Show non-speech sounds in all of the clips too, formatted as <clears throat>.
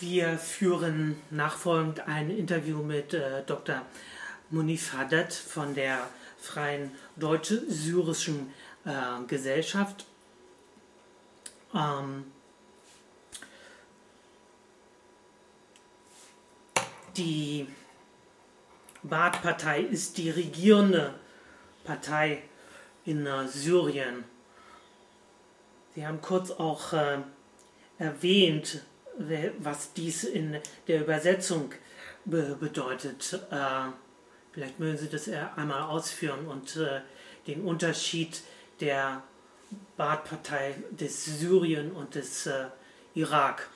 Wir führen nachfolgend ein Interview mit äh, Dr. Munif Haddad von der Freien Deutsche-Syrischen äh, Gesellschaft. Ähm, die Baath-Partei ist die regierende Partei in äh, Syrien. Sie haben kurz auch äh, erwähnt, was dies in der Übersetzung be bedeutet. Äh, vielleicht mögen Sie das einmal ausführen und äh, den Unterschied der Baath-Partei des Syrien und des äh, Irak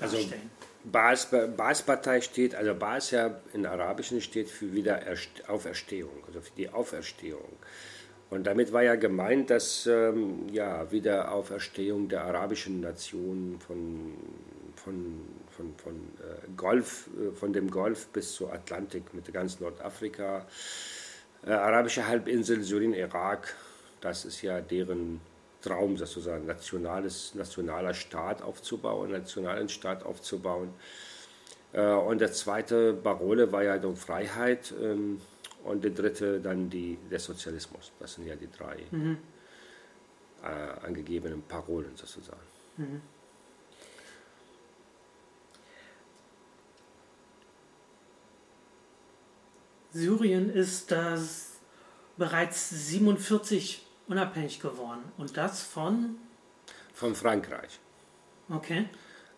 also, darstellen. Also Baas-Partei steht, also Baas ja in Arabischen steht für Wiederauferstehung, also für die Auferstehung. Und damit war ja gemeint, dass ähm, ja, Wiederauferstehung der arabischen Nation von, von, von, von, äh, Golf, äh, von dem Golf bis zur Atlantik mit ganz Nordafrika, äh, arabische Halbinsel, Syrien, Irak, das ist ja deren Traum, sozusagen, nationales, nationaler Staat aufzubauen, nationalen Staat aufzubauen. Äh, und der zweite Parole war ja die Freiheit. Ähm, und der dritte dann die, der Sozialismus. Das sind ja die drei mhm. äh, angegebenen Parolen sozusagen. Mhm. Syrien ist das bereits 47 unabhängig geworden und das von? Von Frankreich. Okay.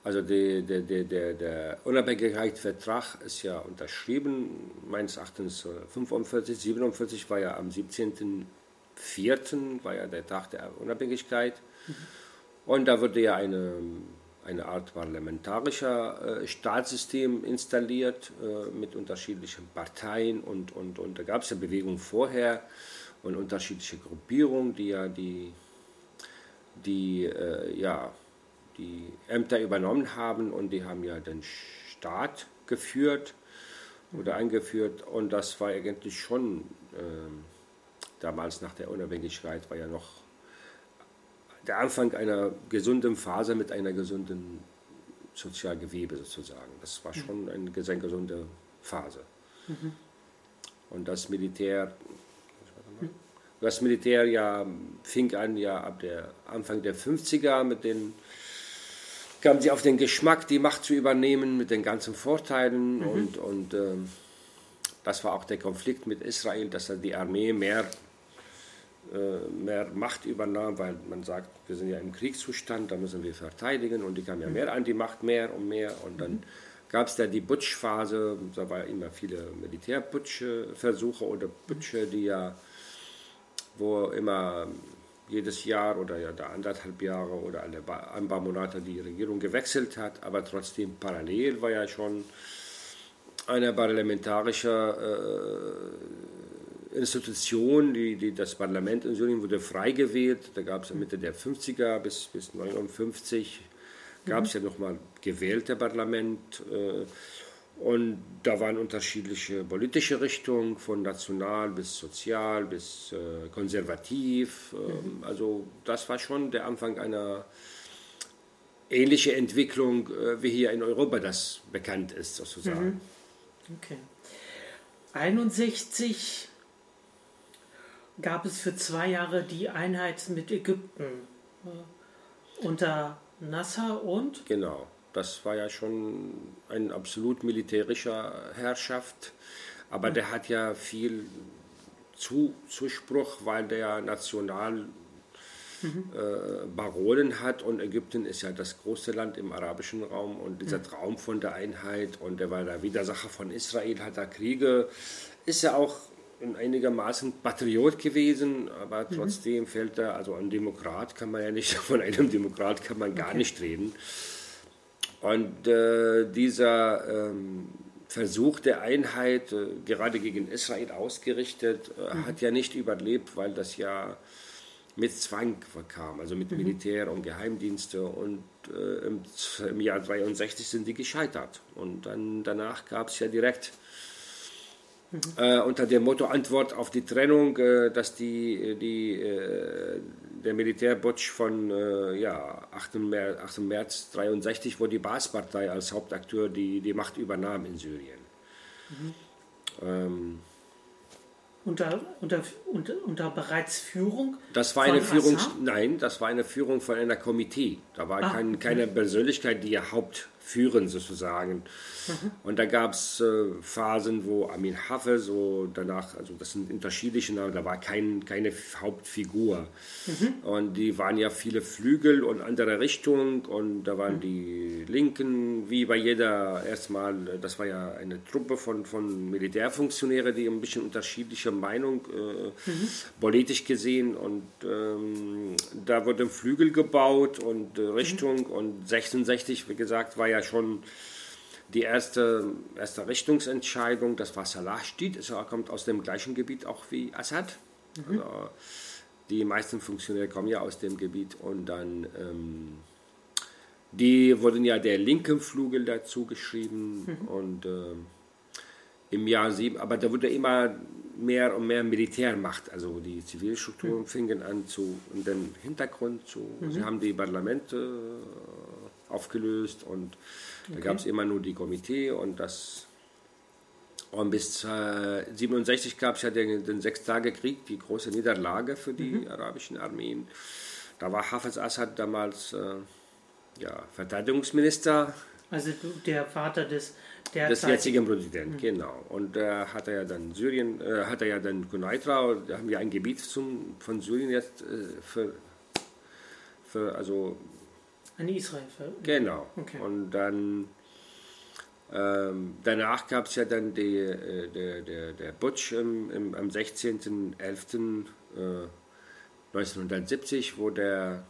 Also der, der, der, der Unabhängigkeitsvertrag ist ja unterschrieben, meines Erachtens 45, 47 war ja am 17.04. war ja der Tag der Unabhängigkeit. Mhm. Und da wurde ja eine, eine Art parlamentarischer äh, Staatssystem installiert äh, mit unterschiedlichen Parteien und, und, und da gab es ja Bewegungen vorher und unterschiedliche Gruppierungen, die ja die, die äh, ja, die Ämter übernommen haben und die haben ja den Staat geführt oder eingeführt und das war eigentlich schon äh, damals nach der Unabhängigkeit war ja noch der Anfang einer gesunden Phase mit einer gesunden Sozialgewebe sozusagen. Das war schon eine sehr gesunde Phase. Mhm. Und das Militär, das Militär ja fing an ja ab der Anfang der 50er mit den kamen sie auf den Geschmack, die Macht zu übernehmen mit den ganzen Vorteilen. Mhm. Und, und äh, das war auch der Konflikt mit Israel, dass die Armee mehr, mehr Macht übernahm, weil man sagt, wir sind ja im Kriegszustand, da müssen wir verteidigen. Und die kamen ja mhm. mehr an die Macht, mehr und mehr. Und dann mhm. gab es da die Putschphase, da waren immer viele Militärputschversuche oder Putsche, die ja, wo immer jedes Jahr oder ja da anderthalb Jahre oder alle ein paar Monate die Regierung gewechselt hat, aber trotzdem parallel war ja schon eine parlamentarische äh, Institution, die, die, das Parlament in Syrien wurde frei gewählt. Da gab es Mitte der 50er bis, bis 59 gab es mhm. ja nochmal gewählte Parlament. Äh, und da waren unterschiedliche politische Richtungen, von national bis sozial bis äh, konservativ. Ähm, mhm. Also das war schon der Anfang einer ähnlichen Entwicklung, äh, wie hier in Europa das bekannt ist, sozusagen. Mhm. Okay. 61 gab es für zwei Jahre die Einheit mit Ägypten äh, unter Nasser und? Genau. Das war ja schon ein absolut militärischer Herrschaft, aber der hat ja viel zu, Zuspruch, weil der national mhm. äh, Baronen hat und Ägypten ist ja das große Land im arabischen Raum und dieser mhm. Traum von der Einheit und der war der Widersacher von Israel, hat da Kriege, ist ja auch in einigermaßen Patriot gewesen, aber trotzdem mhm. fällt er, also ein Demokrat kann man ja nicht, <laughs> von einem Demokrat kann man gar okay. nicht reden. Und äh, dieser ähm, Versuch der Einheit, äh, gerade gegen Israel ausgerichtet, äh, mhm. hat ja nicht überlebt, weil das ja mit Zwang kam, also mit mhm. Militär und Geheimdienste. Und äh, im, im, Jahr 63 sind die gescheitert. Und dann danach gab es ja direkt mhm. Äh, unter dem Motto Antwort auf die Trennung, äh, dass die, die der Militärputsch von äh, ja, 8. März, 8. März 63, wo die Baas-Partei als Hauptakteur die, die Macht übernahm in Syrien. Mhm. Ähm, unter, unter, unter, unter bereits Führung? Das war eine Führung, Assad? nein, das war eine Führung von einer Komitee. Da war ah, kein, okay. keine Persönlichkeit, die ja Hauptführen sozusagen. Mhm. Und da gab es äh, Phasen, wo Amin Hafez so danach, also das sind unterschiedliche Namen, da war kein, keine Hauptfigur. Mhm. Und die waren ja viele Flügel und andere Richtungen und da waren mhm. die Linken, wie bei jeder erstmal, das war ja eine Truppe von, von Militärfunktionären, die ein bisschen unterschiedliche Meinung äh, mhm. politisch gesehen und ähm, da wurde ein Flügel gebaut und äh, Richtung mhm. und 66, wie gesagt, war ja schon die erste, erste Richtungsentscheidung, das war Salah steht, er kommt aus dem gleichen Gebiet auch wie Assad. Mhm. Also, die meisten Funktionäre kommen ja aus dem Gebiet und dann ähm, die wurden ja der linken Flügel dazu geschrieben mhm. und äh, im Jahr sieben, aber da wurde immer mehr und mehr Militärmacht, also die Zivilstrukturen mhm. fingen an zu, in den Hintergrund zu, mhm. sie haben die Parlamente aufgelöst und da okay. gab es immer nur die Komitee und das und bis äh, 67 gab es ja den, den Sechstagekrieg, die große Niederlage für die mhm. arabischen Armeen. Da war Hafez Assad damals äh, ja, Verteidigungsminister. Also der Vater des des jetzigen Präsidenten, mhm. genau. Und da äh, hat er ja dann Syrien, äh, hat er ja dann Kunaitra, da haben wir ein Gebiet zum, von Syrien jetzt äh, für, für also an Israel. Genau. Okay. Und dann ähm, danach gab es ja dann die, äh, der, der, der Butch im, im, am 16.11.1970, äh, wo der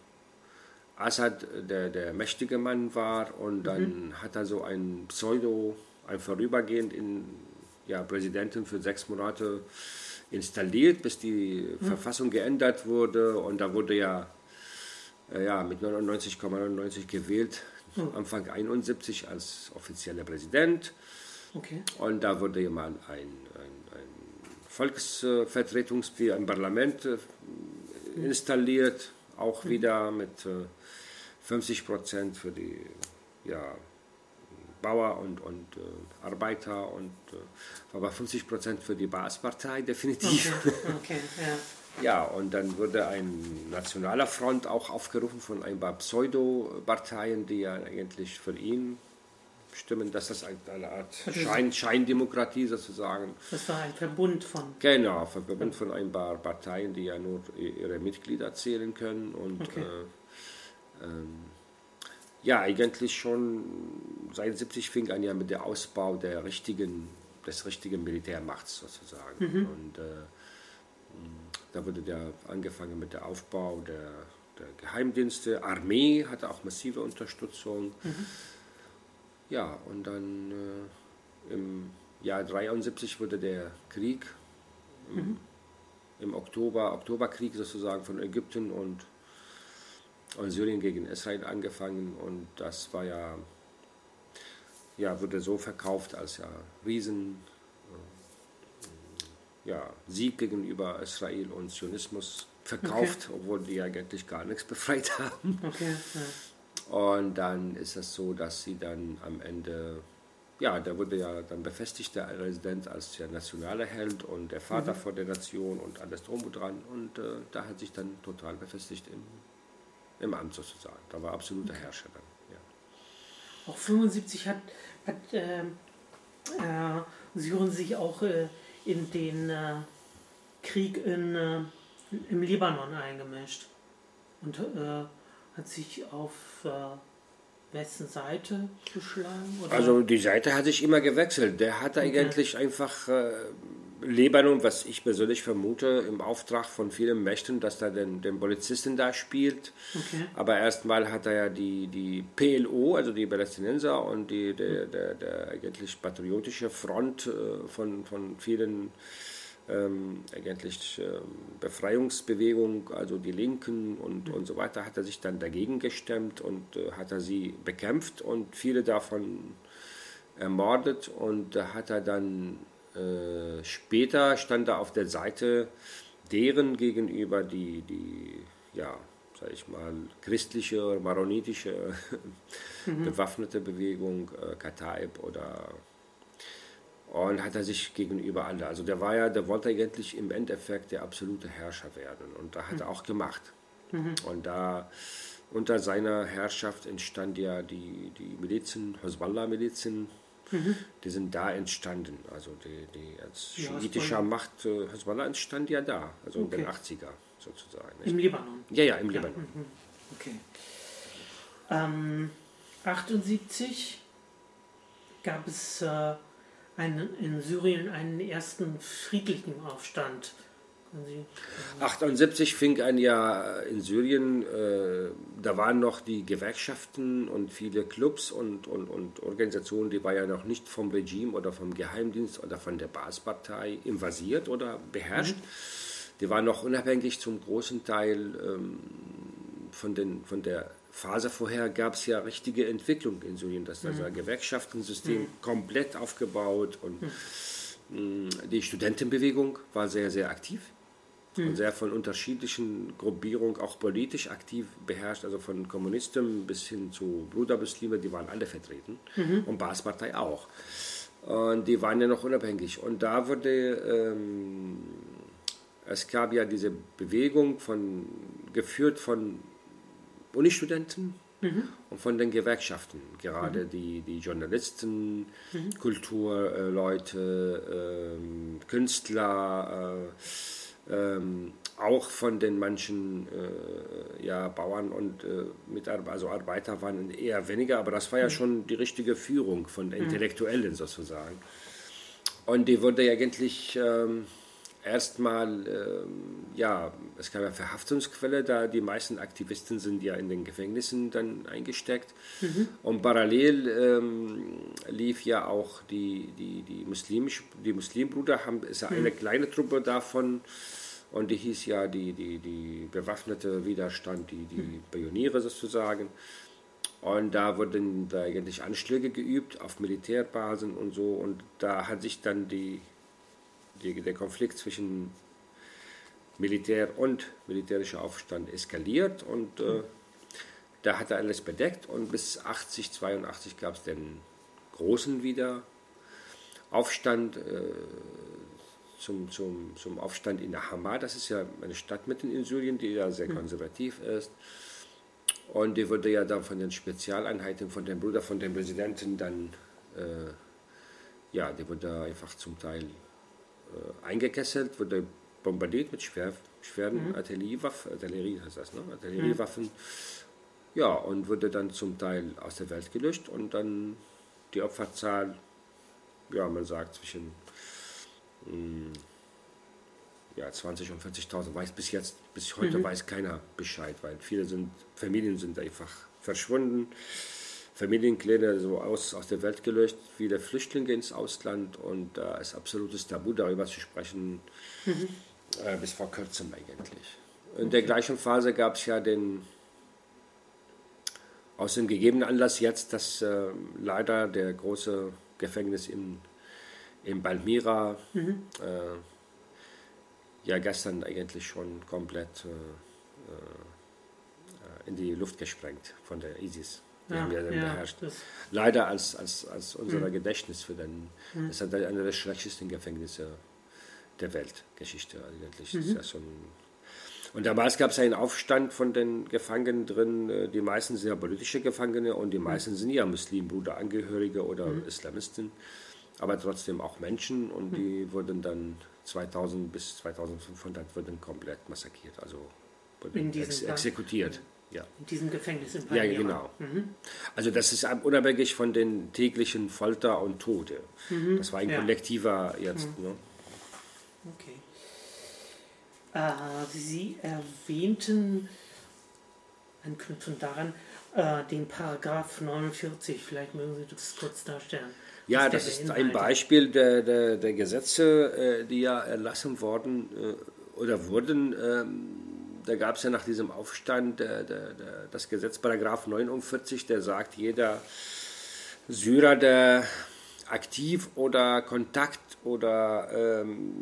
Assad der, der mächtige Mann war und dann mhm. hat er so ein Pseudo, ein vorübergehend in ja, Präsidenten für sechs Monate installiert, bis die mhm. Verfassung geändert wurde und da wurde ja ja, mit 99,99 ,99 gewählt, mhm. Anfang 71 als offizieller Präsident. Okay. Und da wurde jemand ein, ein, ein Volksvertretungs- wie ein Parlament äh, installiert, auch mhm. wieder mit 50 äh, Prozent für die ja, Bauer und, und äh, Arbeiter und äh, aber 50 Prozent für die Baas-Partei definitiv. Okay, okay, ja. Ja, und dann wurde ein nationaler Front auch aufgerufen von ein paar Pseudo-Parteien, die ja eigentlich für ihn stimmen, dass das eine Art Schein, Scheindemokratie sozusagen. Das war ein Verbund von. Genau, ein Verbund von ein paar Parteien, die ja nur ihre Mitglieder zählen können und okay. äh, ähm, ja, eigentlich schon seit 70 fing an ja mit dem Ausbau der richtigen, des richtigen Militärmachts sozusagen. Mhm. Und äh, da wurde der angefangen mit dem Aufbau der, der Geheimdienste. Armee hatte auch massive Unterstützung. Mhm. Ja, und dann äh, im Jahr 73 wurde der Krieg im, mhm. im Oktober, Oktoberkrieg sozusagen von Ägypten und, und Syrien gegen Israel angefangen und das war ja, ja, wurde so verkauft als ja Riesen, ja, Sieg gegenüber Israel und Zionismus verkauft, okay. obwohl die eigentlich gar nichts befreit <laughs> haben. Okay, ja. Und dann ist es so, dass sie dann am Ende, ja, da wurde ja dann befestigt der Resident als der nationale Held und der Vater mhm. vor der Nation und alles drum und dran. Und äh, da hat sich dann total befestigt im, im Amt sozusagen. Da war absoluter okay. Herrscher dann. Ja. Auch 75 hat, hat äh, äh, Syrien sich auch äh, in den äh, Krieg in, äh, im Libanon eingemischt und äh, hat sich auf äh, wessen Seite geschlagen? Oder? Also die Seite hat sich immer gewechselt. Der hat eigentlich einfach Libanon, was ich persönlich vermute, im Auftrag von vielen Mächten, dass er den, den Polizisten da spielt. Okay. Aber erstmal hat er ja die, die PLO, also die Palästinenser und die, der, der, der eigentlich patriotische Front äh, von, von vielen ähm, eigentlich ähm, Befreiungsbewegung, also die Linken und, mhm. und so weiter, hat er sich dann dagegen gestemmt und äh, hat er sie bekämpft und viele davon ermordet und da hat er dann äh, später stand er auf der Seite deren gegenüber, die, die ja, sag ich mal, christliche, maronitische <laughs> mhm. bewaffnete Bewegung, äh, Kataib oder und hat er sich gegenüber alle. Also der war ja, der wollte eigentlich im Endeffekt der absolute Herrscher werden und da hat mhm. er auch gemacht. Mhm. Und da unter seiner Herrschaft entstand ja die, die Milizen, Hezbollah-Milizen, mhm. die sind da entstanden. Also die, die als schiitischer Macht, äh, Hezbollah entstand ja da, also okay. in den 80er sozusagen. Im Libanon? Ja, ja, im Libanon. Mhm. Okay. Ähm, 78 gab es äh, einen, in Syrien einen ersten friedlichen Aufstand. 78 fing ein Jahr in Syrien, äh, da waren noch die Gewerkschaften und viele Clubs und, und, und Organisationen, die waren ja noch nicht vom Regime oder vom Geheimdienst oder von der Baspartei invasiert oder beherrscht. Mhm. Die waren noch unabhängig zum großen Teil ähm, von, den, von der Phase vorher gab es ja richtige Entwicklung in Syrien, das mhm. also Gewerkschaftensystem mhm. komplett aufgebaut und mhm. die Studentenbewegung war sehr, sehr aktiv mhm. und sehr von unterschiedlichen Gruppierungen auch politisch aktiv beherrscht, also von Kommunisten bis hin zu Brudermuslime, die waren alle vertreten mhm. und Baas-Partei auch. Und die waren ja noch unabhängig. Und da wurde, ähm, es gab ja diese Bewegung von, geführt von Unistudenten mhm. und von den Gewerkschaften, gerade mhm. die, die Journalisten, mhm. Kulturleute, äh, Künstler, äh, äh, auch von den manchen äh, ja, Bauern und äh, Mitarbeiter, also Arbeiter waren eher weniger, aber das war ja mhm. schon die richtige Führung von mhm. Intellektuellen sozusagen. Und die wurde eigentlich ähm, erstmal, ähm, ja, es gab ja Verhaftungsquelle, da die meisten Aktivisten sind ja in den Gefängnissen dann eingesteckt. Mhm. Und parallel ähm, lief ja auch die, die, die, muslimisch, die Muslimbrüder, haben, ist ja mhm. eine kleine Truppe davon. Und die hieß ja die, die, die bewaffnete Widerstand, die, die mhm. Pioniere sozusagen. Und da wurden da eigentlich Anschläge geübt auf Militärbasen und so. Und da hat sich dann die die, der Konflikt zwischen Militär und militärischer Aufstand eskaliert und äh, da hat er alles bedeckt und bis 80, 82 gab es den großen Wiederaufstand äh, zum, zum, zum Aufstand in der Hama. Das ist ja eine Stadt mitten in Syrien, die ja sehr hm. konservativ ist. Und die wurde ja dann von den Spezialeinheiten, von dem Bruder von dem Präsidenten dann, äh, ja, die wurde einfach zum Teil äh, eingekesselt, wurde bombardiert mit schwer, schweren mhm. Artilleriewaffen, Artillerie heißt das, ne? Artilleriewaffen. Mhm. Ja, und wurde dann zum Teil aus der Welt gelöscht und dann die Opferzahl, ja, man sagt zwischen ja, 20 und 40.000 weiß bis jetzt, bis heute mhm. weiß keiner Bescheid, weil viele sind, Familien sind einfach verschwunden. Familienpläne so aus, aus der Welt gelöscht, viele Flüchtlinge ins Ausland und da äh, ist absolutes Tabu darüber zu sprechen, mhm. äh, bis vor kurzem eigentlich. In der gleichen Phase gab es ja den, aus dem gegebenen Anlass jetzt, dass äh, leider der große Gefängnis in, in Palmyra mhm. äh, ja gestern eigentlich schon komplett äh, äh, in die Luft gesprengt von der ISIS. Die ja, haben ja dann ja, beherrscht. Leider als, als, als unser mhm. Gedächtnis für den. Mhm. Das ist einer der schlechtesten Gefängnisse der Weltgeschichte eigentlich. Mhm. Ja so und damals gab es einen Aufstand von den Gefangenen drin. Äh, die meisten sind ja politische Gefangene und die mhm. meisten sind ja Muslimbruderangehörige oder mhm. Islamisten, aber trotzdem auch Menschen und mhm. die wurden dann 2000 bis 2500 wurden komplett massakriert, also wurden ex exekutiert. Ja. In diesem Gefängnis in Palmyra. Ja, genau. Mhm. Also das ist unabhängig von den täglichen Folter und Tode. Mhm. Das war ein ja. kollektiver jetzt. Mhm. Ne? Okay. Äh, Sie erwähnten, anknüpfend daran, äh, den Paragraph 49. Vielleicht mögen Sie das kurz darstellen. Ja, das ist ein Beispiel der, der, der Gesetze, äh, die ja erlassen worden äh, oder wurden ähm, da gab es ja nach diesem Aufstand der, der, der, das Gesetz Paragraph 49, der sagt, jeder Syrer, der aktiv oder Kontakt oder ähm,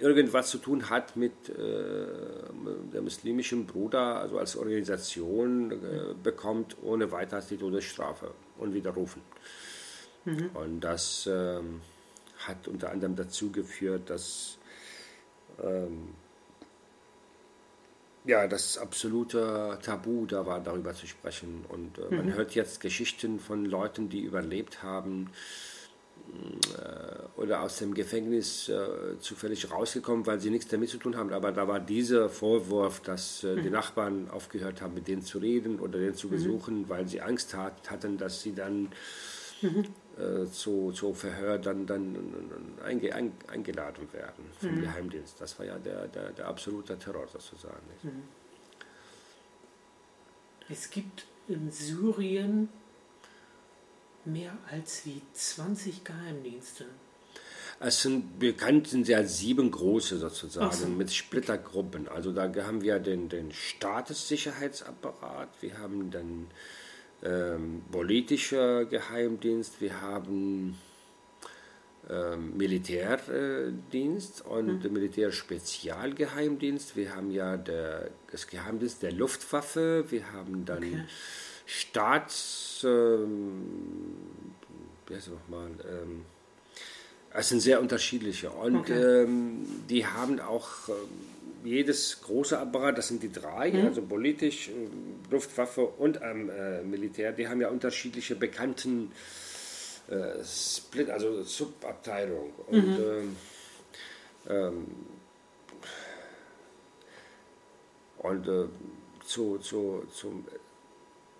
irgendwas zu tun hat mit äh, der muslimischen Bruder, also als Organisation äh, bekommt ohne weiteres die Todesstrafe und widerrufen. Mhm. Und das ähm, hat unter anderem dazu geführt, dass ähm, ja, das absolute Tabu da war, darüber zu sprechen. Und äh, man mhm. hört jetzt Geschichten von Leuten, die überlebt haben äh, oder aus dem Gefängnis äh, zufällig rausgekommen, weil sie nichts damit zu tun haben. Aber da war dieser Vorwurf, dass äh, mhm. die Nachbarn aufgehört haben, mit denen zu reden oder den zu mhm. besuchen, mhm. weil sie Angst hat, hatten, dass sie dann mhm. Äh, zu, zu Verhör dann, dann einge, ein, eingeladen werden vom mhm. Geheimdienst. Das war ja der, der, der absolute Terror sozusagen. Mhm. Es gibt in Syrien mehr als wie 20 Geheimdienste. Es sind bekannt sind ja sieben große sozusagen so. mit Splittergruppen. Also da haben wir den, den Staatssicherheitsapparat, wir haben dann ähm, politischer Geheimdienst, wir haben ähm, Militärdienst und mhm. Militärspezialgeheimdienst. Wir haben ja der, das Geheimdienst der Luftwaffe, wir haben dann okay. Staats... Ähm, wie heißt es nochmal? Ähm, es sind sehr unterschiedliche und okay. ähm, die haben auch ähm, jedes große Apparat, das sind die drei, mhm. also politisch, äh, Luftwaffe und ähm, äh, Militär, die haben ja unterschiedliche bekannten äh, Split, also Subabteilung. Und mhm. ähm, ähm, und äh, zu, zu, zum,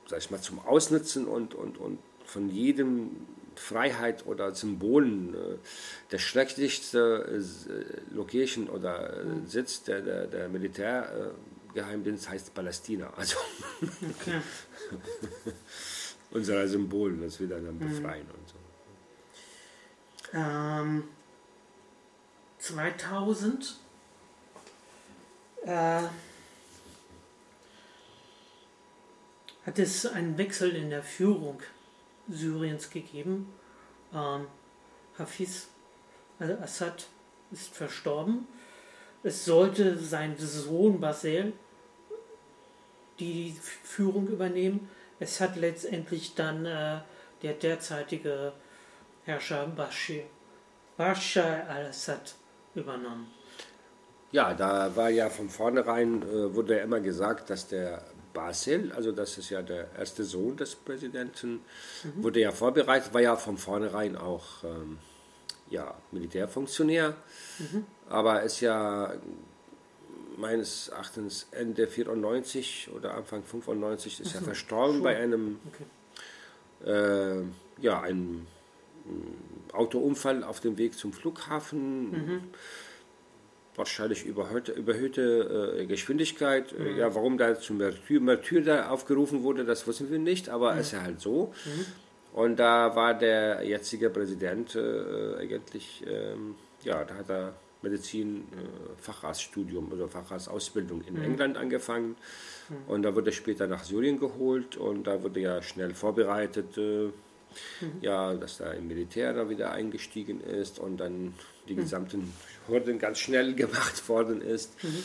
sag ich mal, zum Ausnutzen und, und, und von jedem Freiheit oder Symbolen. Äh, der schrecklichste äh, Location oder äh, mhm. Sitz der, der, der Militärgeheimdienst heißt Palästina. Also <laughs> okay. unser Symbol, das wir dann mhm. befreien und so. Ähm, 2000 äh, hat es einen Wechsel in der Führung Syriens gegeben. Ähm, Hafiz al-Assad ist verstorben. Es sollte sein Sohn Basel die Führung übernehmen. Es hat letztendlich dann äh, der derzeitige Herrscher Bashir, Bashar al-Assad übernommen. Ja, da war ja von vornherein, äh, wurde ja immer gesagt, dass der Basel, also das ist ja der erste Sohn des Präsidenten, mhm. wurde ja vorbereitet, war ja von vornherein auch ähm, ja, Militärfunktionär, mhm. aber ist ja meines Erachtens Ende 94 oder Anfang 95 ist so, er verstorben schon. bei einem, okay. äh, ja, einem mm, Autounfall auf dem Weg zum Flughafen. Mhm wahrscheinlich überhöhte, überhöhte äh, Geschwindigkeit. Äh, mhm. Ja, warum da zum Martyr, Martyr da aufgerufen wurde, das wissen wir nicht, aber es mhm. ist ja halt so. Mhm. Und da war der jetzige Präsident äh, eigentlich, ähm, ja, da hat er Medizin, äh, oder Facharztausbildung in mhm. England angefangen. Mhm. Und da wurde er später nach Syrien geholt und da wurde ja schnell vorbereitet, äh, mhm. ja, dass er im Militär da wieder eingestiegen ist und dann die gesamten Hürden ganz schnell <laughs> gemacht worden ist. Mhm.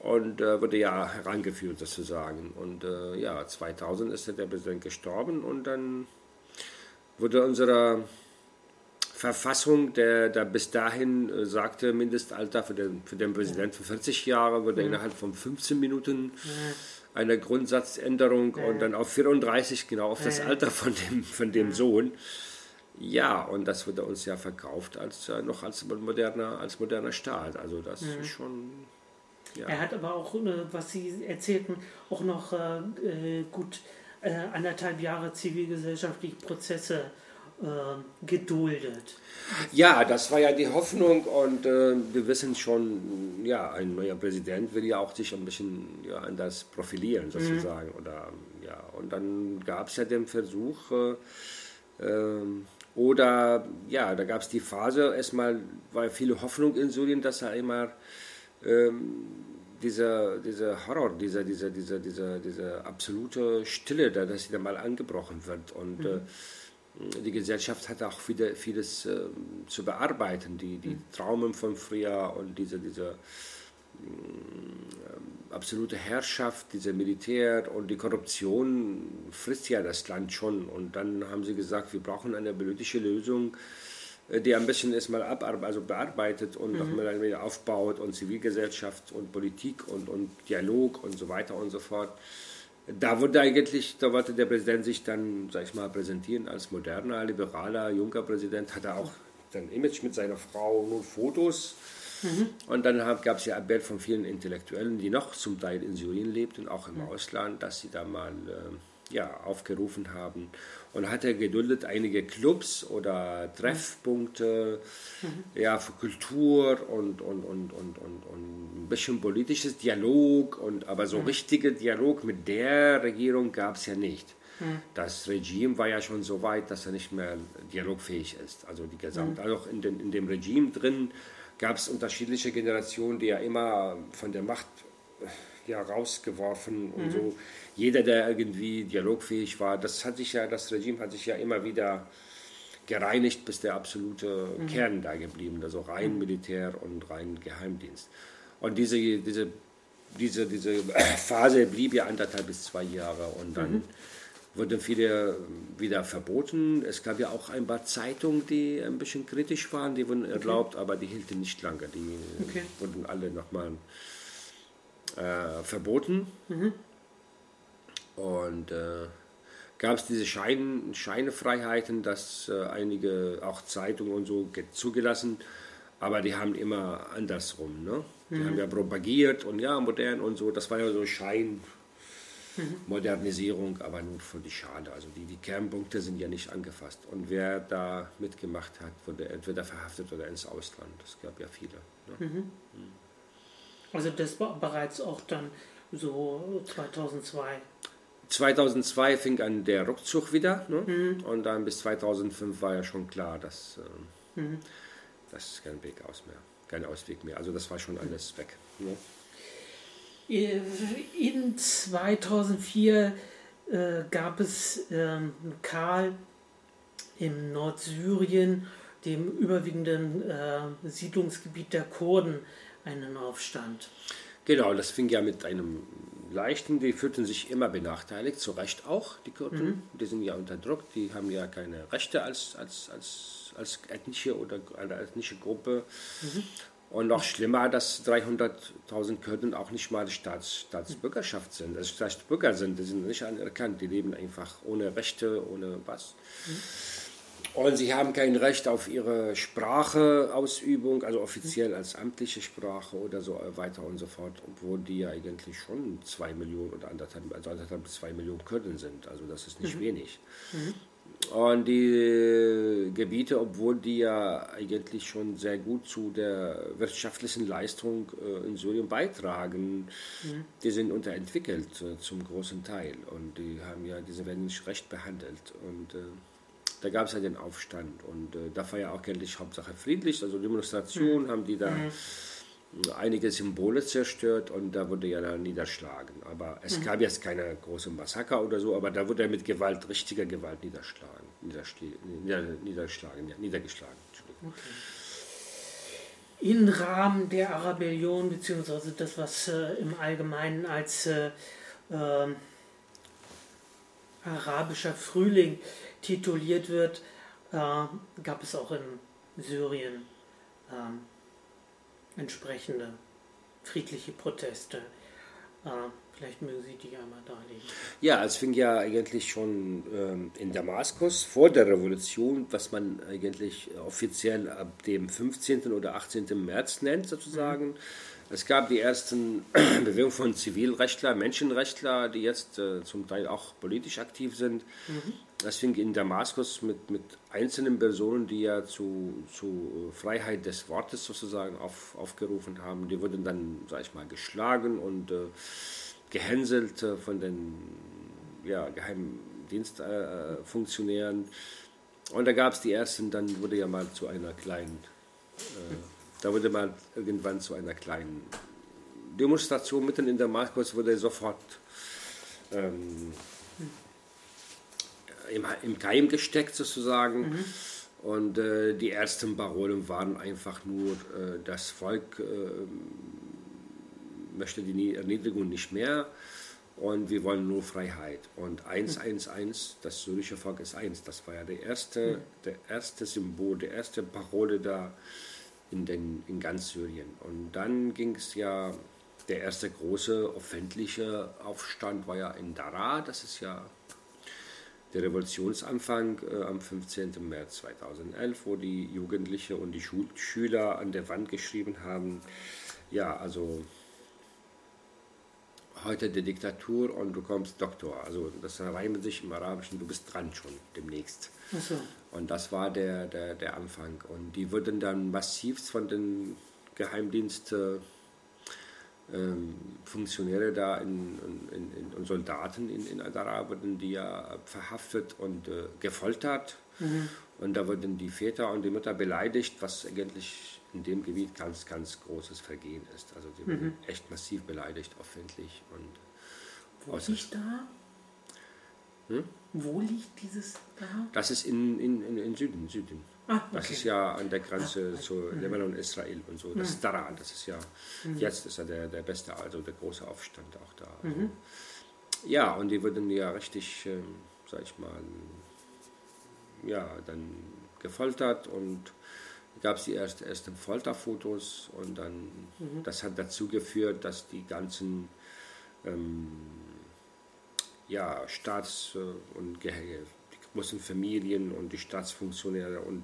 Und äh, wurde ja herangeführt sozusagen. Und äh, ja, 2000 ist der Präsident gestorben und dann wurde unsere Verfassung, der, der bis dahin äh, sagte, Mindestalter für den, für den Präsidenten 40 Jahre, wurde mhm. innerhalb von 15 Minuten eine Grundsatzänderung und dann auf 34, genau auf das Alter von dem, von dem Sohn. Ja, und das wurde uns ja verkauft als äh, noch als moderner, als moderner Staat. Also das mhm. ist schon. Ja. Er hat aber auch, äh, was Sie erzählten, auch noch äh, äh gut äh, anderthalb Jahre zivilgesellschaftliche Prozesse äh, geduldet. Ja, das war ja die Hoffnung und wir wissen schon, ja, ein neuer Präsident will ja auch sich ein bisschen ja, anders profilieren sozusagen. Mhm. Oder, ja, und dann gab es ja den Versuch, ähm, oder ja, da gab es die Phase, erstmal war viele Hoffnung in Syrien, dass er immer ähm, dieser, dieser Horror, dieser, dieser, dieser, dieser, diese absolute Stille, da, dass sie da mal angebrochen wird. Und mhm. äh, die Gesellschaft hat auch wieder vieles äh, zu bearbeiten. Die, die Traumen von früher und diese, diese absolute Herrschaft, diese Militär und die Korruption frisst ja das Land schon. Und dann haben sie gesagt, wir brauchen eine politische Lösung, äh, die ein bisschen erstmal also bearbeitet und mhm. nochmal wieder aufbaut und Zivilgesellschaft und Politik und, und Dialog und so weiter und so fort da wurde eigentlich, da wollte der Präsident sich dann, sag ich mal, präsentieren als moderner, liberaler, junger Präsident, hat er auch sein Image mit seiner Frau, nur Fotos. Mhm. Und dann gab es ja Appell von vielen Intellektuellen, die noch zum Teil in Syrien lebten, auch im mhm. Ausland, dass sie da mal äh, ja, aufgerufen haben und hat er geduldet einige Clubs oder Treffpunkte mhm. ja, für Kultur und, und, und, und, und, und ein bisschen politisches Dialog, und, aber so mhm. richtiger Dialog mit der Regierung gab es ja nicht. Mhm. Das Regime war ja schon so weit, dass er nicht mehr dialogfähig ist. Also die gesamte, mhm. also in, den, in dem Regime drin gab es unterschiedliche Generationen, die ja immer von der Macht ja, rausgeworfen und mhm. so jeder, der irgendwie dialogfähig war, das hat sich ja, das Regime hat sich ja immer wieder gereinigt, bis der absolute mhm. Kern da geblieben, also rein mhm. Militär und rein Geheimdienst. Und diese, diese, diese, diese <coughs> Phase blieb ja anderthalb bis zwei Jahre und dann mhm. Wurden viele wieder verboten. Es gab ja auch ein paar Zeitungen, die ein bisschen kritisch waren, die wurden erlaubt, okay. aber die hielten nicht lange. Die okay. wurden alle nochmal äh, verboten. Mhm. Und äh, gab es diese Schein, Scheinefreiheiten, dass äh, einige auch Zeitungen und so zugelassen, aber die haben immer andersrum. Ne? Die mhm. haben ja propagiert und ja, modern und so. Das war ja so Schein. Mhm. Modernisierung, aber nur für die Schale. Also die, die Kernpunkte sind ja nicht angefasst. Und wer da mitgemacht hat, wurde entweder verhaftet oder ins Ausland. Es gab ja viele. Ne? Mhm. mhm. Also das war bereits auch dann so 2002. 2002 fing an der Rückzug wieder ne? mhm. und dann bis 2005 war ja schon klar, dass äh, mhm. das ist kein Weg aus mehr, kein Ausweg mehr. Also das war schon alles weg. Ne? In 2004 äh, gab es äh, lokal im Nordsyrien, dem überwiegenden äh, Siedlungsgebiet der Kurden, einen Aufstand. Genau, das fing ja mit einem Leichten, die fühlten sich immer benachteiligt, zu Recht auch, die Kurden. Mhm. Die sind ja unter Druck, die haben ja keine Rechte als, als, als, als ethnische oder eine ethnische Gruppe. Mhm. Und noch schlimmer, dass 300.000 Kurden auch nicht mal Staats, Staatsbürgerschaft sind, also Staatsbürger sind, die sind nicht anerkannt, die leben einfach ohne Rechte, ohne was. Mhm. Und sie haben kein Recht auf ihre Spracheausübung, also offiziell als amtliche Sprache oder so weiter und so fort, obwohl die ja eigentlich schon zwei Millionen oder anderthalb, also anderthalb bis zwei Millionen Kurden sind. Also das ist nicht mhm. wenig. Mhm. Und die Gebiete, obwohl die ja eigentlich schon sehr gut zu der wirtschaftlichen Leistung äh, in Syrien beitragen, mhm. die sind unterentwickelt äh, zum großen Teil und die haben ja, diese werden nicht recht behandelt und äh, da gab es ja den Aufstand und äh, da war ja auch eigentlich Hauptsache friedlich, also Demonstrationen mhm. haben die da mhm. einige Symbole zerstört und da wurde ja dann niederschlagen. Aber es mhm. gab jetzt keine großen Massaker oder so, aber da wurde er mit Gewalt, richtiger Gewalt niederschlagen, nieder, niederschlagen, ja, niedergeschlagen. Okay. Im Rahmen der Arabellion, beziehungsweise das, was äh, im Allgemeinen als äh, ähm, arabischer Frühling tituliert wird, äh, gab es auch in Syrien äh, entsprechende friedliche Proteste. Äh, vielleicht mögen Sie die einmal darlegen. Ja, es fing ja eigentlich schon ähm, in Damaskus vor der Revolution, was man eigentlich offiziell ab dem 15. oder 18. März nennt, sozusagen. Mhm es gab die ersten <clears throat> Bewegungen von Zivilrechtler, Menschenrechtler, die jetzt äh, zum Teil auch politisch aktiv sind. Mhm. Das fing in Damaskus mit, mit einzelnen Personen, die ja zu, zu Freiheit des Wortes sozusagen auf, aufgerufen haben. Die wurden dann, sag ich mal, geschlagen und äh, gehänselt äh, von den ja, Geheimdienstfunktionären. und da gab es die ersten, dann wurde ja mal zu einer kleinen äh, da wurde man irgendwann zu einer kleinen Demonstration mitten in Damaskus, wurde sofort ähm, im, im Keim gesteckt sozusagen. Mhm. Und äh, die ersten Parolen waren einfach nur, äh, das Volk äh, möchte die Erniedrigung nicht mehr und wir wollen nur Freiheit. Und 111, das syrische Volk ist eins, das war ja der erste, der erste Symbol, der erste Parole da in, den, in ganz Syrien. Und dann ging es ja, der erste große öffentliche Aufstand war ja in Dara, das ist ja der Revolutionsanfang äh, am 15. März 2011, wo die Jugendlichen und die Schul Schüler an der Wand geschrieben haben, ja, also heute die Diktatur und du kommst Doktor. Also das reimt sich im Arabischen, du bist dran schon demnächst. So. Und das war der, der, der Anfang. Und die wurden dann massiv von den Geheimdiensten ähm, Funktionäre da in, in, in, und Soldaten in, in Adara wurden die ja verhaftet und äh, gefoltert. Mhm. Und da wurden die Väter und die Mütter beleidigt, was eigentlich in dem Gebiet ganz, ganz großes Vergehen ist. Also die wurden mhm. echt massiv beleidigt, öffentlich. Und Wo liegt da? Hm? Wo liegt dieses da? Das ist in, in, in, in Süden. Süden. Ah, okay. Das ist ja an der Grenze ah, zu mhm. Lebanon und Israel und so. Das mhm. ist daran, das ist ja, mhm. jetzt ist ja der, der beste, also der große Aufstand auch da. Also, mhm. ja, und die wurden ja richtig, ähm, sag ich mal, ja, dann gefoltert und gab es die ersten, ersten Folterfotos und dann, mhm. das hat dazu geführt, dass die ganzen ähm, ja, Staats- und Gehege, großen Familien und die Staatsfunktionäre und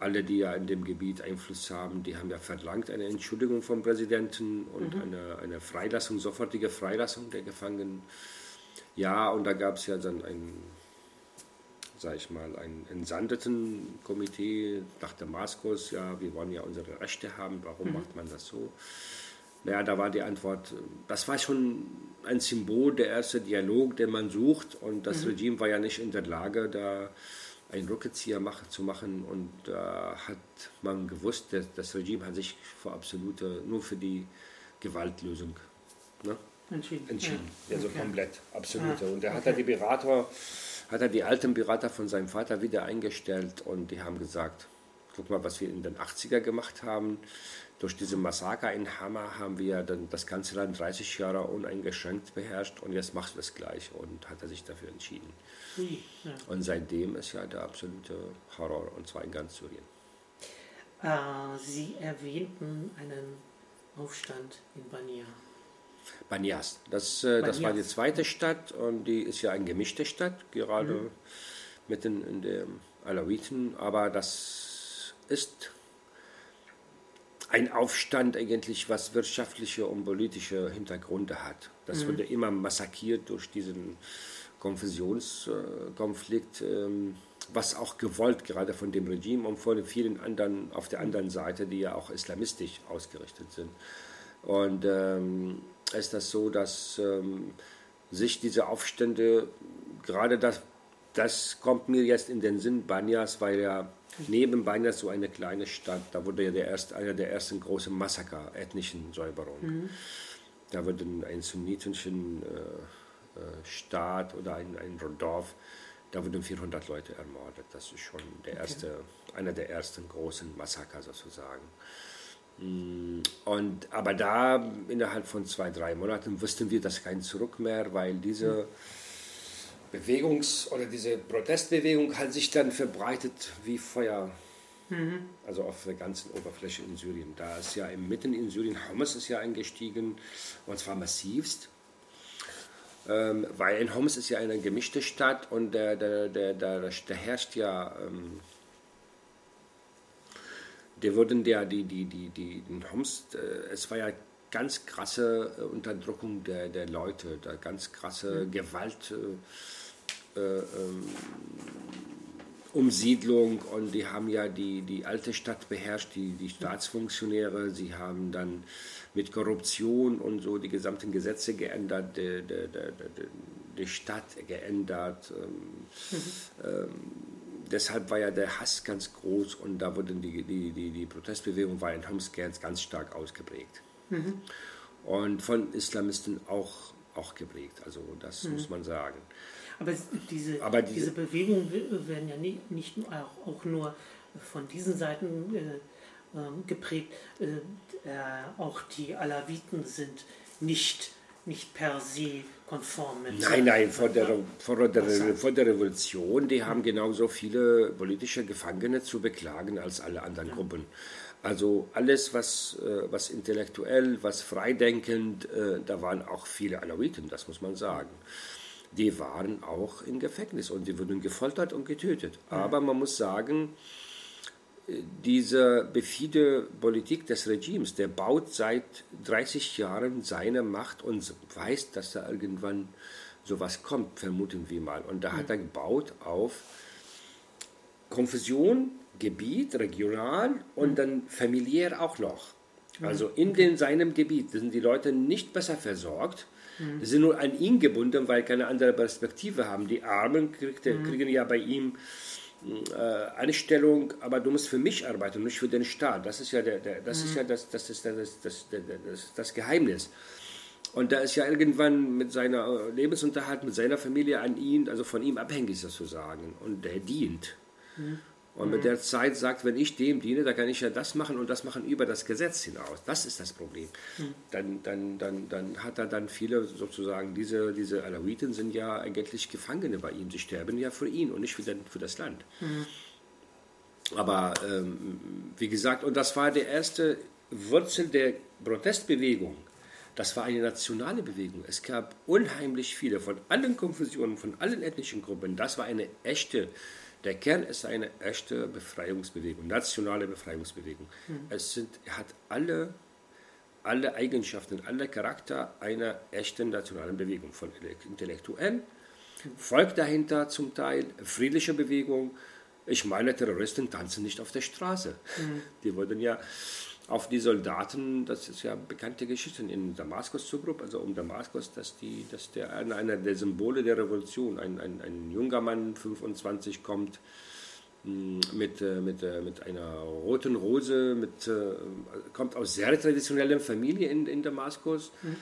alle, die ja in dem Gebiet Einfluss haben, die haben ja verlangt eine Entschuldigung vom Präsidenten und mhm. eine, eine Freilassung, sofortige Freilassung der Gefangenen. Ja, und da gab es ja dann ein sage ich mal, ein entsandeten Komitee nach Damaskus, ja, wir wollen ja unsere Rechte haben, warum mhm. macht man das so? Naja, da war die Antwort, das war schon ein Symbol, der erste Dialog, den man sucht und das mhm. Regime war ja nicht in der Lage, da einen Rückzieher machen, zu machen und da hat man gewusst, dass das Regime hat sich für absolute, nur für die Gewaltlösung ne? entschieden. entschieden. Ja. Also okay. komplett, absolute. Ah, und da okay. hat er die Berater hat er die alten Berater von seinem Vater wieder eingestellt und die haben gesagt, guck mal, was wir in den 80er gemacht haben. Durch diese Massaker in Hama haben wir dann das ganze Land 30 Jahre uneingeschränkt beherrscht und jetzt machst du das gleich und hat er sich dafür entschieden. Ja. Und seitdem ist ja der absolute Horror und zwar in ganz Syrien. Äh, Sie erwähnten einen Aufstand in Bania. Banias. Das, äh, das war die zweite Stadt und die ist ja eine gemischte Stadt, gerade mhm. mitten in der Alawiten. Aber das ist ein Aufstand eigentlich, was wirtschaftliche und politische Hintergründe hat. Das mhm. wurde immer massakriert durch diesen Konfessionskonflikt, ähm, was auch gewollt gerade von dem Regime und von vielen anderen auf der anderen Seite, die ja auch islamistisch ausgerichtet sind. Und ähm, ist das so, dass ähm, sich diese Aufstände, gerade das, das kommt mir jetzt in den Sinn, Banyas, weil ja neben Banyas so eine kleine Stadt, da wurde ja der erste, einer der ersten großen Massaker, ethnischen Säuberungen. Mhm. Da wurde ein sunnitischen äh, äh, Staat oder ein, ein Dorf, da wurden 400 Leute ermordet. Das ist schon der erste, okay. einer der ersten großen Massaker sozusagen. Mm, und, aber da innerhalb von zwei, drei Monaten wussten wir, dass kein Zurück mehr, weil diese Bewegungs- oder diese Protestbewegung hat sich dann verbreitet wie Feuer. Mhm. Also auf der ganzen Oberfläche in Syrien. Da ist ja mitten in Syrien, Homs ist ja eingestiegen und zwar massivst. Ähm, weil in Homs ist ja eine gemischte Stadt und da der, der, der, der, herrscht ja ähm, der wurden der, die, die, die, die, in Homs, äh, es war ja ganz krasse äh, Unterdrückung der, der Leute, da ganz krasse mhm. Gewalt. Äh, äh, ähm, Umsiedlung und die haben ja die, die alte Stadt beherrscht, die, die Staatsfunktionäre, sie haben dann mit Korruption und so die gesamten Gesetze geändert, die, die, die, die Stadt geändert. Ähm, mhm. ähm, deshalb war ja der Hass ganz groß und da wurde die, die, die, die Protestbewegung war in Homs ganz stark ausgeprägt. Mhm. Und von Islamisten auch, auch geprägt, also das mhm. muss man sagen. Aber diese, Aber diese, diese Bewegungen werden ja nicht, nicht auch, auch nur von diesen Seiten äh, ähm, geprägt. Äh, äh, auch die Alawiten sind nicht, nicht per se konform mit. Nein, nein, vor der, vor, der, vor der Revolution, die haben genauso viele politische Gefangene zu beklagen als alle anderen ja. Gruppen. Also alles, was, äh, was intellektuell, was freidenkend, äh, da waren auch viele Alawiten, das muss man sagen. Die waren auch im Gefängnis und die wurden gefoltert und getötet. Aber man muss sagen, diese befide Politik des Regimes, der baut seit 30 Jahren seine Macht und weiß, dass da irgendwann sowas kommt, vermuten wir mal. Und da hat er gebaut auf Konfusion, Gebiet, regional und dann familiär auch noch. Also in den, seinem Gebiet sind die Leute nicht besser versorgt. Mhm. Die sind nur an ihn gebunden, weil keine andere Perspektive haben. Die Armen kriegt, kriegen ja bei ihm äh, Einstellung, aber du musst für mich arbeiten nicht für den Staat. Das ist ja, der, der das, ist ja das, das, ist das, das, das, das Geheimnis. Und da ist ja irgendwann mit seiner Lebensunterhalt, mit seiner Familie an ihn, also von ihm abhängig sozusagen. Und der dient. Mhm. Und mit der Zeit sagt, wenn ich dem diene, dann kann ich ja das machen und das machen über das Gesetz hinaus. Das ist das Problem. Mhm. Dann, dann, dann, dann hat er dann viele sozusagen, diese, diese Alawiten sind ja eigentlich Gefangene bei ihm. Sie sterben ja für ihn und nicht für, den, für das Land. Mhm. Aber ähm, wie gesagt, und das war die erste Wurzel der Protestbewegung. Das war eine nationale Bewegung. Es gab unheimlich viele von allen Konfusionen, von allen ethnischen Gruppen. Das war eine echte der Kern ist eine echte Befreiungsbewegung, nationale Befreiungsbewegung. Mhm. Es sind, hat alle, alle Eigenschaften, alle Charakter einer echten nationalen Bewegung, von intellektuell, Volk dahinter zum Teil, friedliche Bewegung. Ich meine, Terroristen tanzen nicht auf der Straße. Mhm. Die wurden ja auf die Soldaten, das ist ja bekannte Geschichte in Damaskus Zugrub, also um Damaskus, dass, die, dass der einer der Symbole der Revolution, ein, ein, ein junger Mann, 25, kommt mm, mit, äh, mit, äh, mit einer roten Rose, mit, äh, kommt aus sehr traditioneller Familie in, in Damaskus. Mhm.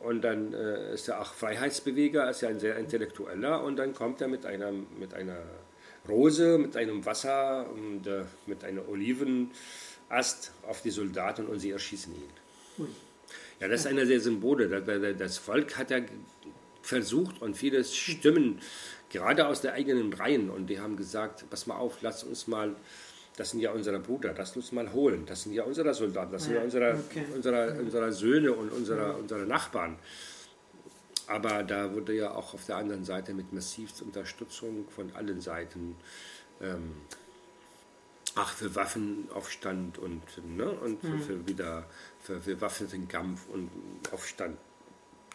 und dann ist er auch Freiheitsbeweger, ist ja ein sehr intellektueller und dann kommt er mit einer, mit einer Rose mit einem Wasser und äh, mit einem Olivenast auf die Soldaten und sie erschießen ihn. Ja, das ist einer der Symbole. Das Volk hat ja versucht und viele Stimmen, gerade aus der eigenen Reihen, und die haben gesagt, pass mal auf, lass uns mal, das sind ja unsere Brüder, lass uns mal holen, das sind ja unsere Soldaten, das sind ja unsere, okay. unsere, unsere Söhne und unsere, unsere Nachbarn. Aber da wurde ja auch auf der anderen Seite mit massivster Unterstützung von allen Seiten ähm, ach, für Waffenaufstand und, ne, und für, mhm. für wieder für, bewaffneten Kampf und Aufstand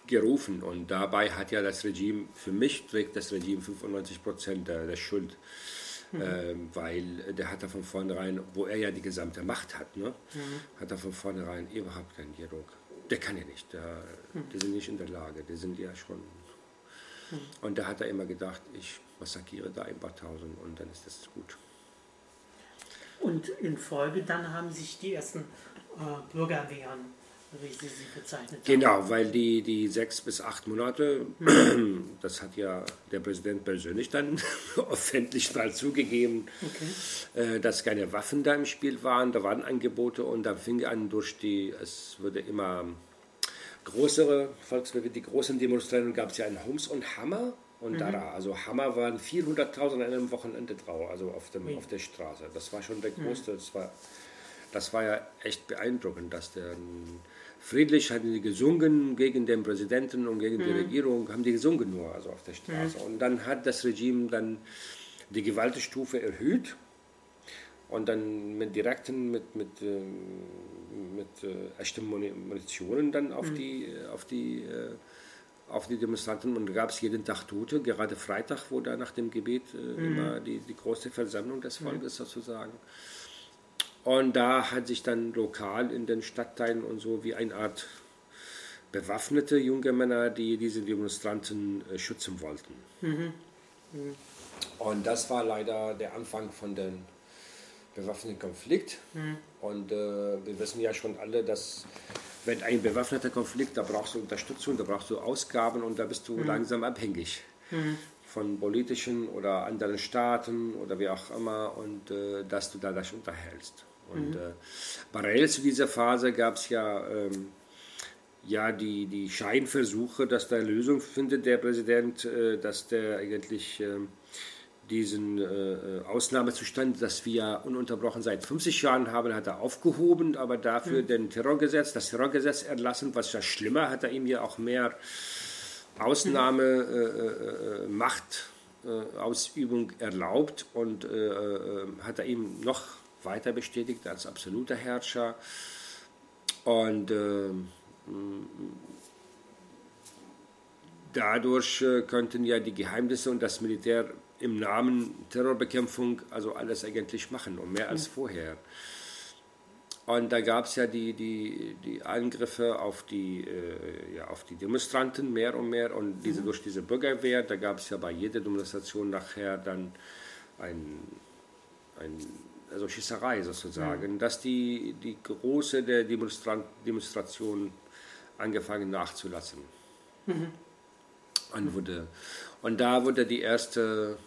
gerufen. Und dabei hat ja das Regime, für mich trägt das Regime 95 Prozent der, der Schuld. Mhm. Äh, weil der hat da von vornherein, wo er ja die gesamte Macht hat, ne, mhm. hat er von vornherein überhaupt keinen Dialog der kann ja nicht, der, die sind nicht in der Lage, die sind ja schon. Und da hat er immer gedacht, ich massakriere da ein paar tausend und dann ist das gut. Und in Folge dann haben sich die ersten äh, Bürgerwehren wie Sie sie bezeichnet haben. Genau, weil die, die sechs bis acht Monate, das hat ja der Präsident persönlich dann <laughs> öffentlich mal zugegeben, okay. äh, dass keine Waffen da im Spiel waren, da waren Angebote und da fing an durch die, es wurde immer größere Volkswege, die großen Demonstrationen gab es ja in Homs und Hammer und mhm. Dara. Also Hammer waren 400.000 an einem Wochenende drauf, also auf, dem, mhm. auf der Straße. Das war schon der mhm. größte, das war, das war ja echt beeindruckend, dass der friedlich hatten die gesungen gegen den Präsidenten und gegen mhm. die Regierung, haben die gesungen nur, also auf der Straße. Mhm. Und dann hat das Regime dann die Gewaltstufe erhöht und dann mit direkten, mit, mit, äh, mit äh, echten Munitionen dann auf mhm. die, auf die äh, auf die Demonstranten und gab es jeden Tag Tote. Gerade Freitag wurde nach dem Gebet äh, mhm. immer die, die große Versammlung des mhm. Volkes sozusagen. Und da hat sich dann lokal in den Stadtteilen und so wie eine Art bewaffnete junge Männer, die diese Demonstranten äh, schützen wollten. Mhm. Mhm. Und das war leider der Anfang von dem bewaffneten Konflikt. Mhm. Und äh, wir wissen ja schon alle, dass wenn ein bewaffneter Konflikt, da brauchst du Unterstützung, da brauchst du Ausgaben und da bist du mhm. langsam abhängig mhm. von politischen oder anderen Staaten oder wie auch immer und äh, dass du da das unterhältst. Und mhm. äh, parallel zu dieser Phase gab es ja, ähm, ja die, die Scheinversuche, dass da Lösung findet der Präsident, äh, dass der eigentlich ähm, diesen äh, Ausnahmezustand, das wir ununterbrochen seit 50 Jahren haben, hat er aufgehoben, aber dafür mhm. den Terrorgesetz, das Terrorgesetz erlassen, was ja schlimmer, hat er ihm ja auch mehr Ausnahmemacht-Ausübung äh, äh, erlaubt und äh, äh, hat er ihm noch weiter bestätigt als absoluter Herrscher. Und äh, dadurch könnten ja die Geheimnisse und das Militär im Namen Terrorbekämpfung also alles eigentlich machen und mehr als vorher. Und da gab es ja die, die, die Angriffe auf die, äh, ja, auf die Demonstranten mehr und mehr und diese, mhm. durch diese Bürgerwehr, da gab es ja bei jeder Demonstration nachher dann ein, ein also Schießerei sozusagen, mhm. dass die, die große der Demonstran Demonstration angefangen nachzulassen. Mhm. Und, wurde, und da wurde die erste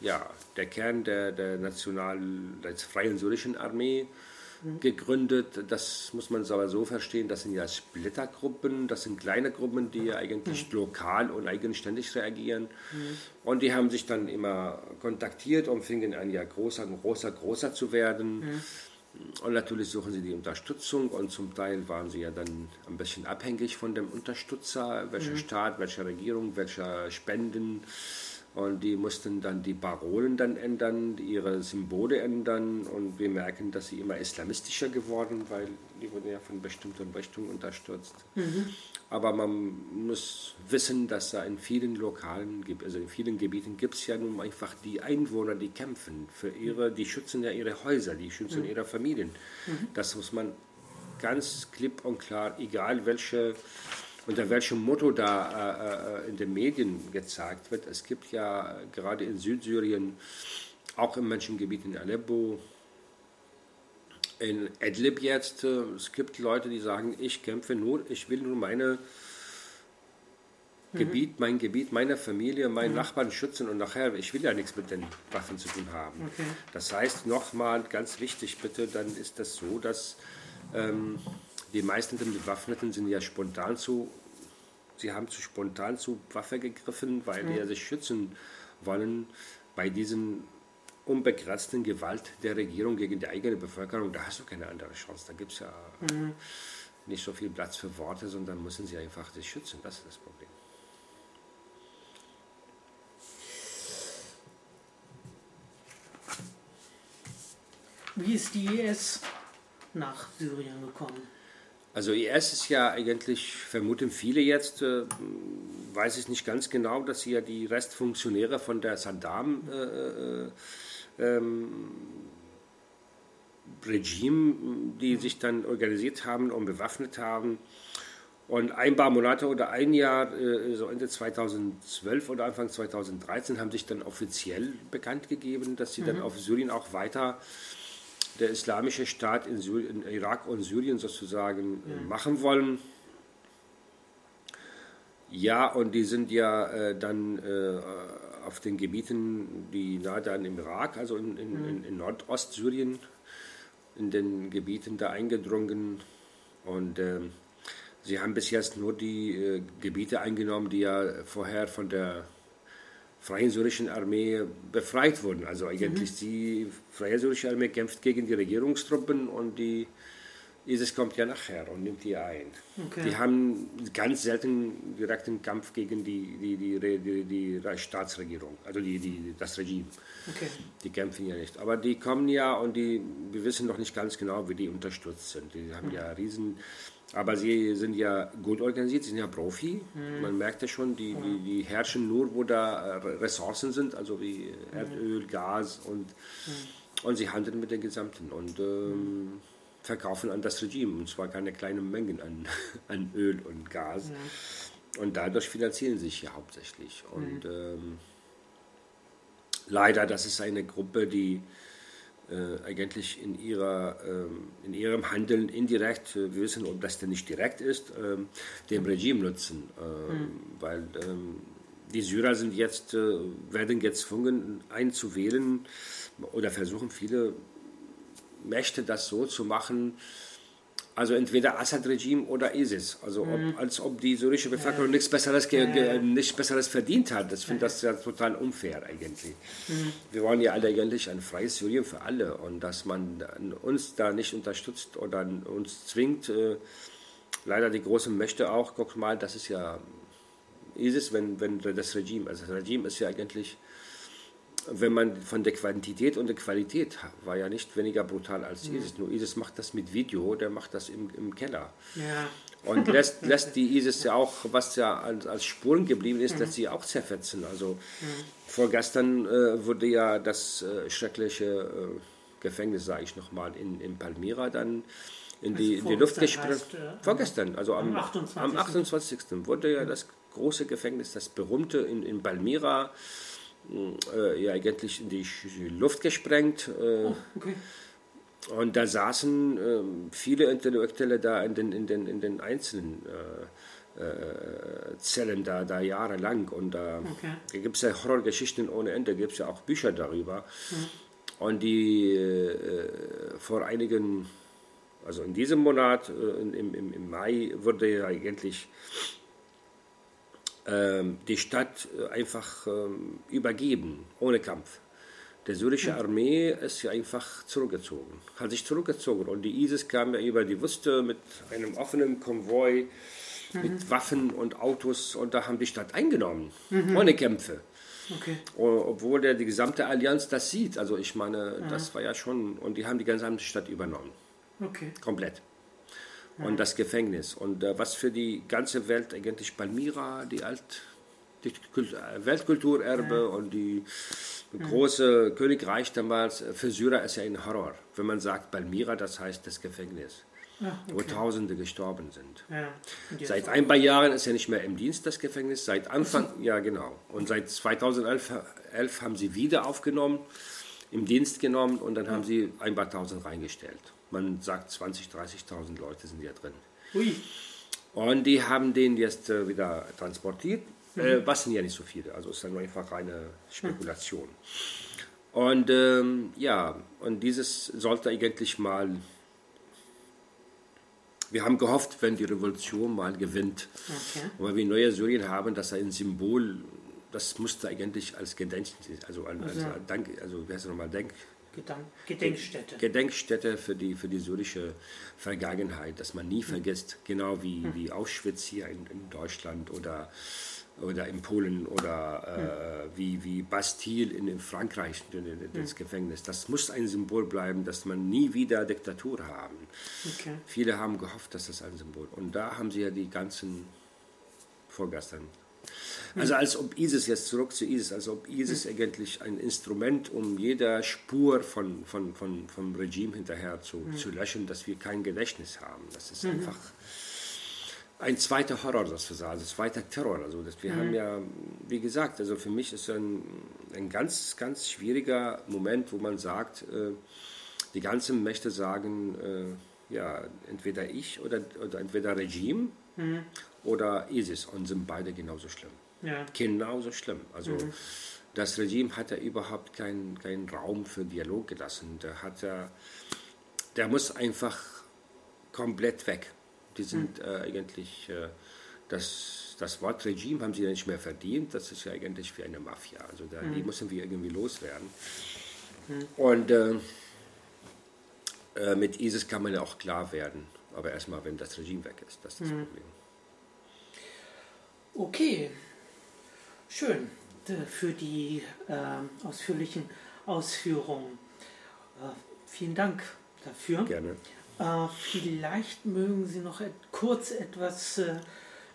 ja, der Kern der, der National, der Freien Syrischen Armee mhm. Gegründet. Das muss man aber so verstehen, das sind ja Splittergruppen, das sind kleine Gruppen, die ja eigentlich mhm. lokal und eigenständig reagieren. Mhm. Und die haben sich dann immer kontaktiert und fingen an, ja großer, großer, großer zu werden. Mhm. Und natürlich suchen sie die Unterstützung und zum Teil waren sie ja dann ein bisschen abhängig von dem Unterstützer, welcher mhm. Staat, welche Regierung, welcher Spenden und die mussten dann die Parolen dann ändern, ihre Symbole ändern und wir merken, dass sie immer islamistischer geworden, weil die wurden ja von bestimmten Richtungen unterstützt. Mhm. Aber man muss wissen, dass da in vielen lokalen, also in vielen Gebieten gibt es ja nun einfach die Einwohner, die kämpfen für ihre, die schützen ja ihre Häuser, die schützen mhm. ihre Familien. Mhm. Das muss man ganz klipp und klar, egal welche unter welchem Motto da äh, äh, in den Medien gezeigt wird. Es gibt ja gerade in Südsyrien, auch im Menschengebiet in Aleppo, in Idlib jetzt, äh, es gibt Leute, die sagen, ich kämpfe nur, ich will nur meine mhm. Gebiet, mein Gebiet, meine Familie, meinen mhm. Nachbarn schützen und nachher, ich will ja nichts mit den Waffen zu tun haben. Okay. Das heißt, nochmal ganz wichtig bitte, dann ist das so, dass ähm, die meisten der Bewaffneten sind ja spontan zu, sie haben zu spontan zu Waffe gegriffen, weil mhm. die sich schützen wollen bei diesen unbegrenzten Gewalt der Regierung gegen die eigene Bevölkerung. Da hast du keine andere Chance. Da gibt es ja mhm. nicht so viel Platz für Worte, sondern müssen sie einfach sich schützen. Das ist das Problem. Wie ist die IS nach Syrien gekommen? Also IS ist ja eigentlich, vermuten viele jetzt, äh, weiß ich nicht ganz genau, dass sie ja die Restfunktionäre von der Saddam äh, äh, ähm, Regime, die sich dann organisiert haben und bewaffnet haben. Und ein paar Monate oder ein Jahr, äh, so Ende 2012 oder Anfang 2013, haben sich dann offiziell bekannt gegeben, dass sie mhm. dann auf Syrien auch weiter der islamische Staat in, in Irak und Syrien sozusagen ja. machen wollen. Ja, und die sind ja äh, dann äh, auf den Gebieten, die nahe dann im Irak, also in, in, mhm. in, in Nordostsyrien, in den Gebieten da eingedrungen. Und äh, sie haben bis jetzt nur die äh, Gebiete eingenommen, die ja vorher von der Freien Syrischen Armee befreit wurden. Also eigentlich mhm. die Freie Syrische Armee kämpft gegen die Regierungstruppen und die ISIS kommt ja nachher und nimmt die ein. Okay. Die haben ganz selten direkten Kampf gegen die, die, die, die, die Staatsregierung, also die, die, das Regime. Okay. Die kämpfen ja nicht. Aber die kommen ja und die, wir wissen noch nicht ganz genau, wie die unterstützt sind. Die haben mhm. ja riesen aber sie sind ja gut organisiert, sie sind ja Profi. Mhm. Man merkt ja schon, die, die, die, herrschen nur, wo da äh, Ressourcen sind, also wie Erdöl, Gas und, mhm. und sie handeln mit den Gesamten und ähm, verkaufen an das Regime und zwar keine kleinen Mengen an, <laughs> an Öl und Gas. Mhm. Und dadurch finanzieren sie sich ja hauptsächlich. Und ähm, leider, das ist eine Gruppe, die äh, eigentlich in, ihrer, ähm, in ihrem Handeln indirekt, äh, wir wissen, ob das denn nicht direkt ist, ähm, dem Regime nutzen. Mhm. Weil ähm, die Syrer sind jetzt, äh, werden gezwungen einzuwählen oder versuchen viele Mächte das so zu machen, also entweder Assad-Regime oder ISIS. Also ob, mhm. als ob die syrische Bevölkerung nichts, Besseres nichts Besseres verdient hat. Das finde ich ja total unfair eigentlich. Mhm. Wir wollen ja alle eigentlich ein freies Syrien für alle. Und dass man uns da nicht unterstützt oder uns zwingt, äh, leider die großen Mächte auch, guck mal, das ist ja ISIS, wenn, wenn das Regime, also das Regime ist ja eigentlich wenn man von der Quantität und der Qualität war ja nicht weniger brutal als mhm. ISIS. Nur ISIS macht das mit Video, der macht das im, im Keller. Ja. Und <laughs> lässt, lässt die ISIS ja auch, was ja als, als Spuren geblieben ist, mhm. lässt sie auch zerfetzen. Also mhm. vorgestern äh, wurde ja das äh, schreckliche äh, Gefängnis, sage ich nochmal, in, in Palmyra dann in die, also in die Luft gesprengt. Äh, vorgestern, also am, am 28. am 28. wurde ja das große Gefängnis, das berühmte in, in Palmyra, äh, ja eigentlich in die Luft gesprengt. Äh, oh, okay. Und da saßen äh, viele Intellektuelle da in den, in den, in den einzelnen äh, äh, Zellen da, da jahrelang. Und da okay. gibt es ja Horrorgeschichten ohne Ende, gibt es ja auch Bücher darüber. Mhm. Und die äh, vor einigen, also in diesem Monat, im, im, im Mai, wurde ja eigentlich die Stadt äh, einfach ähm, übergeben, ohne Kampf. Die syrische Armee ist ja einfach zurückgezogen, hat sich zurückgezogen und die ISIS kam ja über die Wüste mit einem offenen Konvoi, mhm. mit Waffen und Autos und da haben die Stadt eingenommen, mhm. ohne Kämpfe. Okay. Obwohl der, die gesamte Allianz das sieht. Also ich meine, mhm. das war ja schon, und die haben die gesamte Stadt übernommen. Okay. Komplett und das Gefängnis. Und äh, was für die ganze Welt eigentlich Palmyra, die Alt, die äh, Weltkulturerbe ja. und die große ja. Königreich damals, äh, für Syrer ist ja ein Horror. Wenn man sagt Palmyra, das heißt das Gefängnis. Ja, okay. wo Tausende gestorben sind. Seit ein paar Jahren ist ja nicht mehr im Dienst das Gefängnis. Seit Anfang, ja genau. Und seit 2011 haben sie wieder aufgenommen, im Dienst genommen und dann haben sie ein paar Tausend reingestellt. Man sagt 20.000, 30.000 Leute sind ja drin. Ui. Und die haben den jetzt äh, wieder transportiert. Mhm. Äh, was sind ja nicht so viele, also ist dann einfach eine Spekulation. Mhm. Und ähm, ja, und dieses sollte eigentlich mal. Wir haben gehofft, wenn die Revolution mal gewinnt, okay. weil wir neue Syrien haben, dass ein Symbol, das musste eigentlich als Gedenkstätte, also, als, also, Dank, also wie heißt es nochmal, Denk, Gedank Gedenkstätte. Gedenkstätte für die, für die syrische Vergangenheit, dass man nie mhm. vergisst, genau wie, mhm. wie Auschwitz hier in, in, Deutschland oder, oder in Polen oder mhm. wie, wie Bastille in, in Frankreich, das Gefängnis. Das muss ein Symbol bleiben, dass man nie wieder Diktatur haben. Okay. Viele haben gehofft, dass das ein Symbol Und da haben sie ja die ganzen vorgestern also als ob ISIS, jetzt zurück zu ISIS, als ob ISIS eigentlich ein Instrument, um jeder Spur von, von, von, vom Regime hinterher zu, mhm. zu löschen, dass wir kein Gedächtnis haben. Das ist mhm. einfach ein zweiter Horror sozusagen, also zweiter Terror. Also das, wir mhm. haben ja, wie gesagt, also für mich ist ein, ein ganz, ganz schwieriger Moment, wo man sagt, äh, die ganzen Mächte sagen, äh, ja, entweder ich oder, oder entweder Regime mhm. Oder ISIS und sind beide genauso schlimm. Ja. Genauso schlimm. Also mhm. das Regime hat ja überhaupt keinen kein Raum für Dialog gelassen. Der, hat ja, der muss einfach komplett weg. Die sind mhm. äh, eigentlich, äh, das, das Wort Regime haben sie ja nicht mehr verdient. Das ist ja eigentlich wie eine Mafia. Also da, mhm. die müssen wir irgendwie loswerden. Mhm. Und äh, äh, mit ISIS kann man ja auch klar werden. Aber erstmal, wenn das Regime weg ist, das ist das mhm. Problem. Okay, Schön äh, für die äh, ausführlichen Ausführungen. Äh, vielen Dank dafür. Gerne. Äh, vielleicht mögen Sie noch et kurz etwas äh,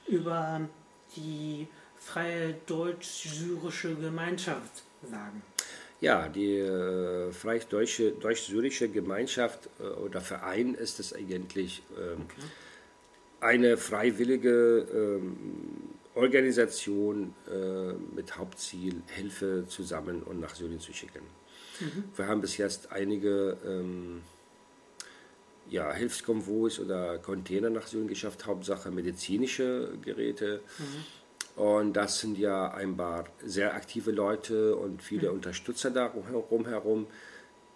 über die freie deutsch-syrische Gemeinschaft sagen. Ja, die äh, freie-deutsche deutsch-syrische Gemeinschaft äh, oder Verein ist es eigentlich ähm, okay. eine freiwillige ähm, Organisation äh, mit Hauptziel, Hilfe zu sammeln und nach Syrien zu schicken. Mhm. Wir haben bis jetzt einige ähm, ja, Hilfskonvois oder Container nach Syrien geschafft, Hauptsache medizinische Geräte. Mhm. Und das sind ja ein paar sehr aktive Leute und viele mhm. Unterstützer da rumherum.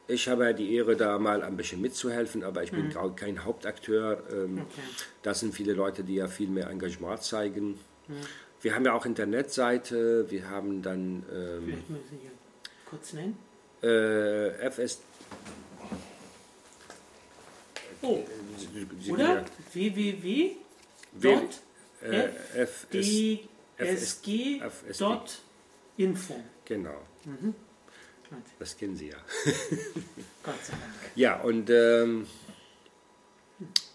Ich habe ja die Ehre, da mal ein bisschen mitzuhelfen, aber ich bin mhm. kein Hauptakteur. Ähm, okay. Das sind viele Leute, die ja viel mehr Engagement zeigen. Mhm. Wir haben ja auch Internetseite, wir haben dann. Ähm, Vielleicht müssen Sie kurz nennen. Äh, FS. Oh. Oder? www. fdsg.info. Genau. Mhm. Das kennen Sie ja. Gott sei Dank. Ja, und ähm,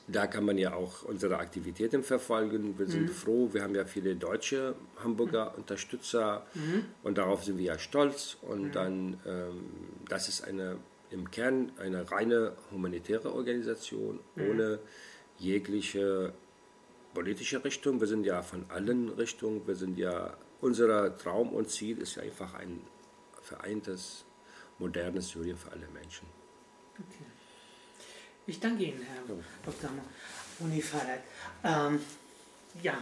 da kann man ja auch unsere Aktivitäten verfolgen. Wir sind mhm. froh, wir haben ja viele deutsche Hamburger mhm. Unterstützer mhm. und darauf sind wir ja stolz. Und dann, ähm, das ist eine im Kern eine reine humanitäre Organisation ohne jegliche politische Richtung. Wir sind ja von allen Richtungen, wir sind ja, unser Traum und Ziel ist ja einfach ein vereintes, modernes Syrien für alle Menschen. Okay. Ich danke Ihnen, Herr. Dr. Unifalet. Ähm, ja,